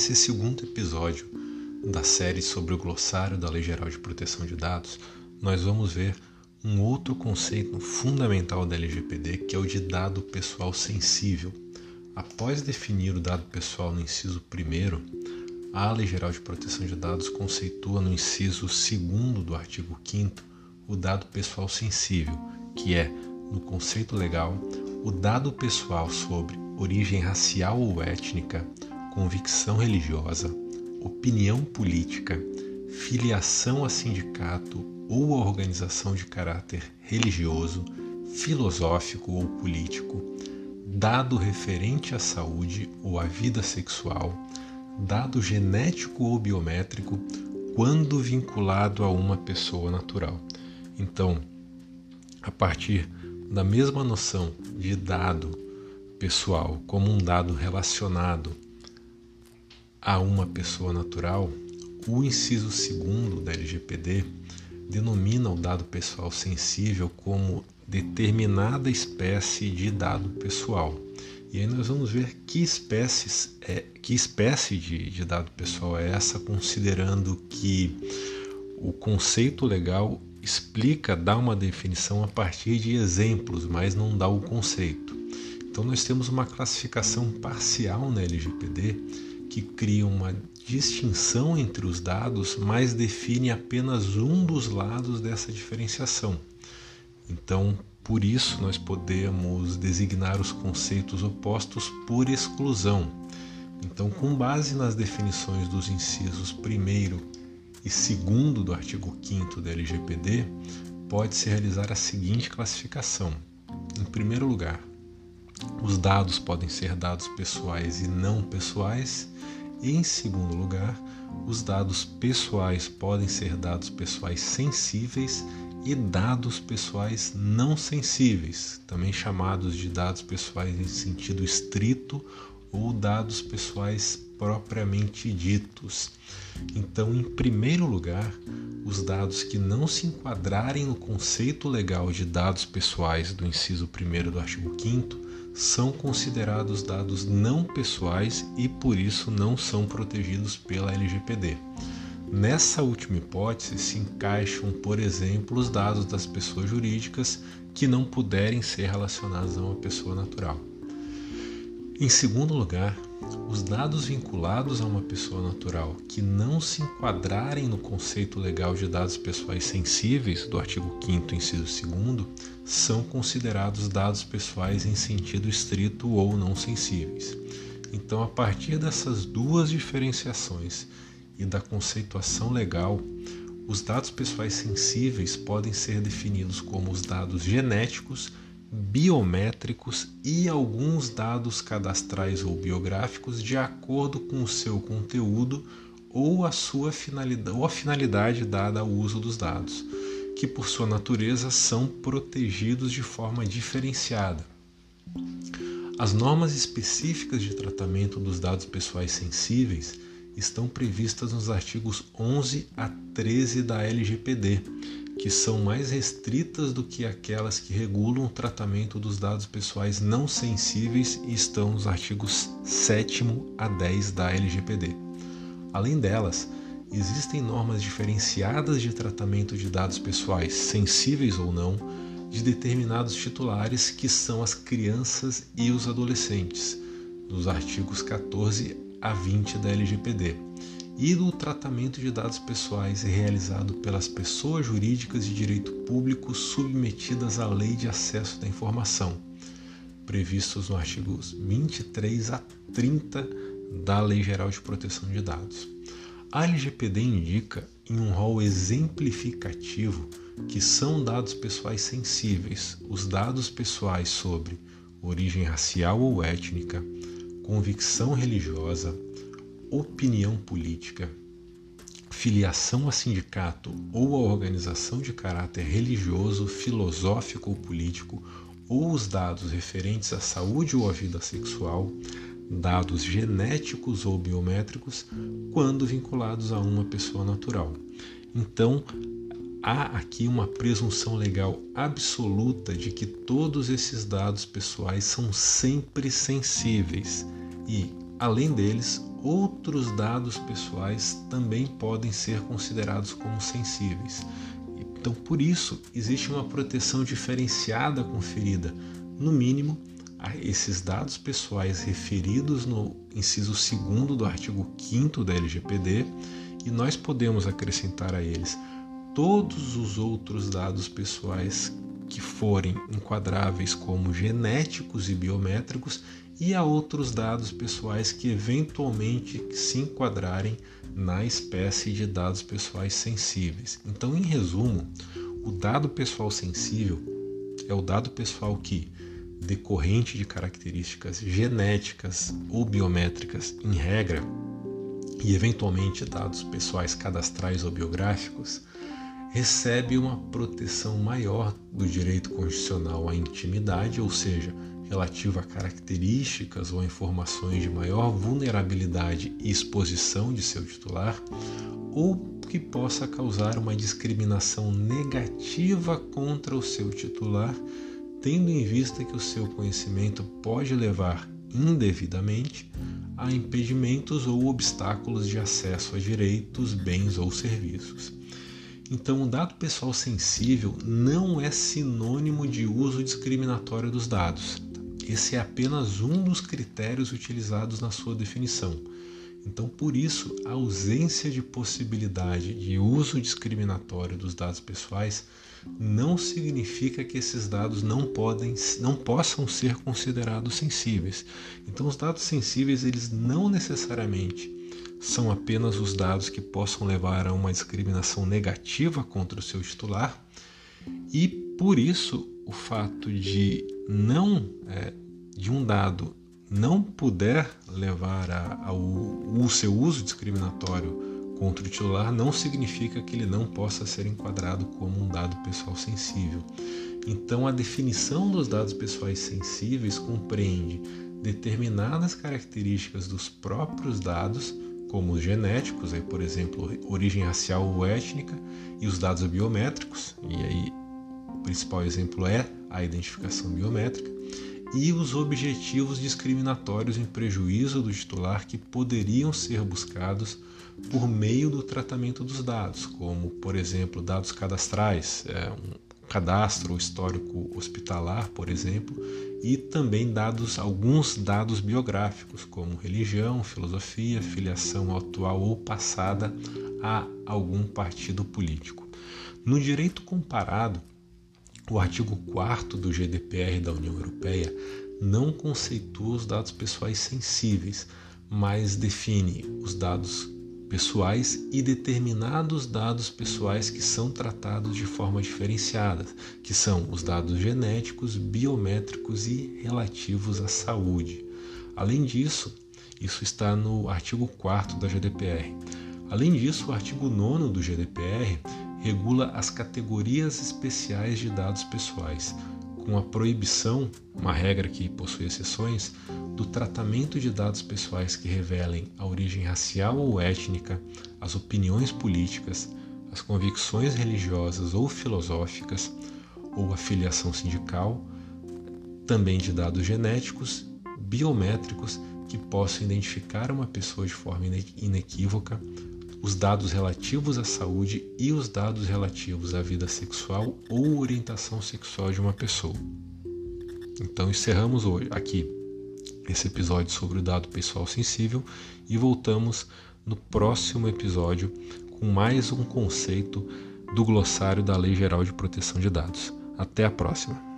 Nesse segundo episódio da série sobre o glossário da Lei Geral de Proteção de Dados, nós vamos ver um outro conceito fundamental da LGPD, que é o de dado pessoal sensível. Após definir o dado pessoal no inciso 1, a Lei Geral de Proteção de Dados conceitua no inciso 2 do artigo 5 o dado pessoal sensível, que é, no conceito legal, o dado pessoal sobre origem racial ou étnica, convicção religiosa, opinião política, filiação a sindicato ou a organização de caráter religioso, filosófico ou político, dado referente à saúde ou à vida sexual, dado genético ou biométrico, quando vinculado a uma pessoa natural. Então, a partir da mesma noção de dado pessoal como um dado relacionado a uma pessoa natural, o inciso segundo da LGPD denomina o dado pessoal sensível como determinada espécie de dado pessoal. E aí nós vamos ver que, espécies é, que espécie de, de dado pessoal é essa, considerando que o conceito legal explica, dá uma definição a partir de exemplos, mas não dá o conceito. Então nós temos uma classificação parcial na LGPD que cria uma distinção entre os dados, mas define apenas um dos lados dessa diferenciação. Então, por isso, nós podemos designar os conceitos opostos por exclusão. Então, com base nas definições dos incisos 1 e 2 do artigo 5 da LGPD, pode-se realizar a seguinte classificação. Em primeiro lugar, os dados podem ser dados pessoais e não pessoais. Em segundo lugar, os dados pessoais podem ser dados pessoais sensíveis e dados pessoais não sensíveis, também chamados de dados pessoais em sentido estrito ou dados pessoais propriamente ditos. Então, em primeiro lugar, os dados que não se enquadrarem no conceito legal de dados pessoais do inciso 1 do artigo 5 são considerados dados não pessoais e por isso não são protegidos pela LGPD. Nessa última hipótese se encaixam, por exemplo, os dados das pessoas jurídicas que não puderem ser relacionados a uma pessoa natural. Em segundo lugar, os dados vinculados a uma pessoa natural que não se enquadrarem no conceito legal de dados pessoais sensíveis do artigo 5 inciso 2 são considerados dados pessoais em sentido estrito ou não sensíveis. Então, a partir dessas duas diferenciações e da conceituação legal, os dados pessoais sensíveis podem ser definidos como os dados genéticos biométricos e alguns dados cadastrais ou biográficos de acordo com o seu conteúdo ou a sua finalidade, ou a finalidade dada ao uso dos dados, que por sua natureza são protegidos de forma diferenciada. As normas específicas de tratamento dos dados pessoais sensíveis estão previstas nos artigos 11 a 13 da LGPD que são mais restritas do que aquelas que regulam o tratamento dos dados pessoais não sensíveis e estão nos artigos 7 a 10 da LGPD. Além delas, existem normas diferenciadas de tratamento de dados pessoais, sensíveis ou não, de determinados titulares que são as crianças e os adolescentes, dos artigos 14 a 20 da LGPD e do tratamento de dados pessoais realizado pelas pessoas jurídicas de direito público submetidas à Lei de Acesso da Informação, previstos no artigos 23 a 30 da Lei Geral de Proteção de Dados. A LGPD indica em um rol exemplificativo que são dados pessoais sensíveis os dados pessoais sobre origem racial ou étnica, convicção religiosa, opinião política, filiação a sindicato ou a organização de caráter religioso, filosófico ou político, ou os dados referentes à saúde ou à vida sexual, dados genéticos ou biométricos, quando vinculados a uma pessoa natural. Então, há aqui uma presunção legal absoluta de que todos esses dados pessoais são sempre sensíveis e, além deles, outros dados pessoais também podem ser considerados como sensíveis. Então, por isso, existe uma proteção diferenciada conferida, no mínimo, a esses dados pessoais referidos no inciso 2 do artigo 5 da LGPD, e nós podemos acrescentar a eles todos os outros dados pessoais que forem enquadráveis como genéticos e biométricos e a outros dados pessoais que eventualmente se enquadrarem na espécie de dados pessoais sensíveis. Então, em resumo, o dado pessoal sensível é o dado pessoal que, decorrente de características genéticas ou biométricas, em regra, e eventualmente dados pessoais cadastrais ou biográficos, recebe uma proteção maior do direito constitucional à intimidade, ou seja, relativa a características ou informações de maior vulnerabilidade e exposição de seu titular, ou que possa causar uma discriminação negativa contra o seu titular, tendo em vista que o seu conhecimento pode levar indevidamente a impedimentos ou obstáculos de acesso a direitos, bens ou serviços. Então, o dado pessoal sensível não é sinônimo de uso discriminatório dos dados. Esse é apenas um dos critérios utilizados na sua definição. Então, por isso, a ausência de possibilidade de uso discriminatório dos dados pessoais não significa que esses dados não podem, não possam ser considerados sensíveis. Então, os dados sensíveis eles não necessariamente são apenas os dados que possam levar a uma discriminação negativa contra o seu titular, e por isso o fato de não é, de um dado não puder levar ao seu uso discriminatório contra o titular não significa que ele não possa ser enquadrado como um dado pessoal sensível. Então, a definição dos dados pessoais sensíveis compreende determinadas características dos próprios dados como os genéticos, aí, por exemplo, origem racial ou étnica, e os dados biométricos, e aí o principal exemplo é a identificação biométrica, e os objetivos discriminatórios em prejuízo do titular que poderiam ser buscados por meio do tratamento dos dados, como, por exemplo, dados cadastrais, é, um cadastro histórico hospitalar, por exemplo, e também dados alguns dados biográficos, como religião, filosofia, filiação atual ou passada a algum partido político. No direito comparado, o artigo 4 do GDPR da União Europeia não conceitua os dados pessoais sensíveis, mas define os dados pessoais e determinados dados pessoais que são tratados de forma diferenciada, que são os dados genéticos, biométricos e relativos à saúde. Além disso, isso está no artigo 4 da GDPR. Além disso, o artigo 9 do GDPR regula as categorias especiais de dados pessoais, com a proibição, uma regra que possui exceções, do tratamento de dados pessoais que revelem a origem racial ou étnica, as opiniões políticas, as convicções religiosas ou filosóficas, ou a filiação sindical, também de dados genéticos, biométricos que possam identificar uma pessoa de forma inequívoca, os dados relativos à saúde e os dados relativos à vida sexual ou orientação sexual de uma pessoa. Então encerramos hoje aqui esse episódio sobre o dado pessoal sensível e voltamos no próximo episódio com mais um conceito do glossário da Lei Geral de Proteção de Dados. Até a próxima!